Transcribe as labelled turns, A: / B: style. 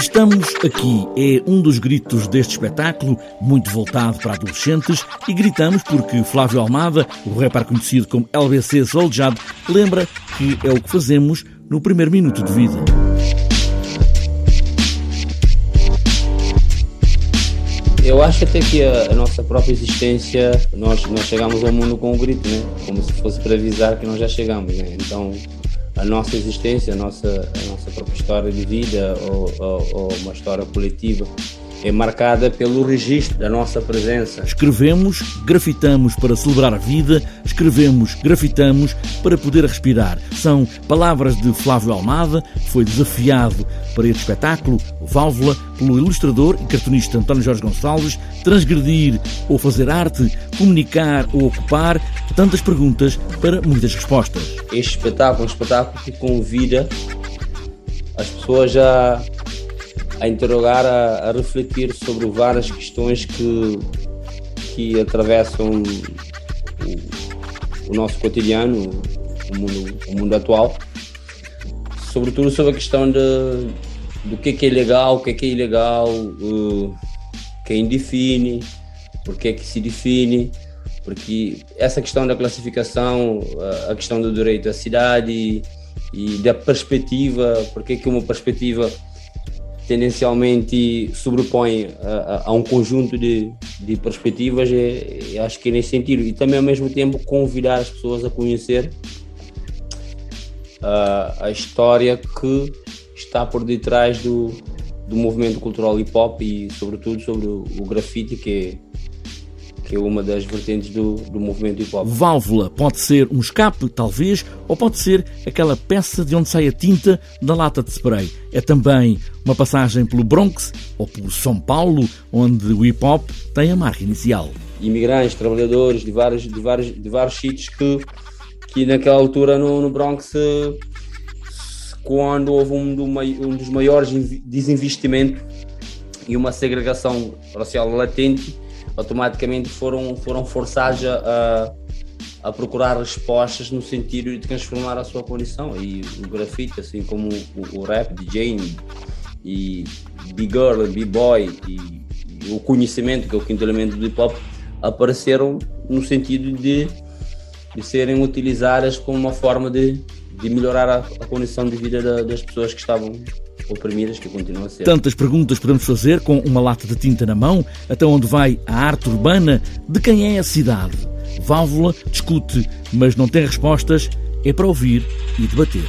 A: Estamos aqui é um dos gritos deste espetáculo, muito voltado para adolescentes, e gritamos porque Flávio Almada, o rapper conhecido como LBC Soljad, lembra que é o que fazemos no primeiro minuto de vida.
B: Eu acho até que a, a, nossa própria existência, nós, nós chegamos ao mundo com um grito, né? como se fosse para avisar que nós já chegamos. Né? Então, a nossa existência, a nossa, a nossa própria história de vida ou, ou, ou uma história coletiva é marcada pelo registro da nossa presença.
A: Escrevemos, grafitamos para celebrar a vida, escrevemos, grafitamos para poder respirar. São palavras de Flávio Almada, que foi desafiado para este espetáculo, Válvula, pelo ilustrador e cartunista António Jorge Gonçalves, transgredir ou fazer arte, comunicar ou ocupar, tantas perguntas para muitas respostas.
B: Este espetáculo é um espetáculo que convida as pessoas a a interrogar, a, a, refletir sobre várias questões que, que atravessam o, o nosso cotidiano, o mundo, o mundo atual, sobretudo sobre a questão de, do que é, que é legal, o que é, que é ilegal, uh, quem define, por que é que se define, porque essa questão da classificação, a questão do direito à cidade e da perspectiva, porque é que uma perspectiva tendencialmente sobrepõe a, a, um conjunto de, de perspectivas, é, é, acho que é nesse sentido. E também, ao mesmo tempo, convidar as pessoas a conhecer a, a história que está por detrás do, do movimento cultural hip hop e, sobretudo, sobre o, o grafite, que é que é uma das vertentes do, do movimento hip hop.
A: Válvula pode ser um escape, talvez, ou pode ser aquela peça de onde sai a tinta da lata de spray. É também uma passagem pelo Bronx ou pelo São Paulo, onde o hip hop tem a marca inicial.
B: Imigrantes, trabalhadores de vários, de vários, de vários sítios que, que naquela altura no, no Bronx quando houve um, do, um dos maiores desinvestimentos e uma segregação racial latente, automaticamente foram, foram forçados a, a procurar respostas no sentido de transformar a sua condição. E o grafite, assim como o, o rap, DJ e B-girl, B-boy e, e, o conhecimento, que é o quinto elemento do hip hop, apareceram no sentido de, de serem utilizadas como uma forma de, de melhorar a, a condição de vida da, das pessoas que estavam oprimidas que continuam a ser.
A: Tantas perguntas podemos fazer com uma lata de tinta na mão, até onde vai a arte urbana, de quem é a cidade. Válvula discute, mas não tem respostas, é para ouvir e debater.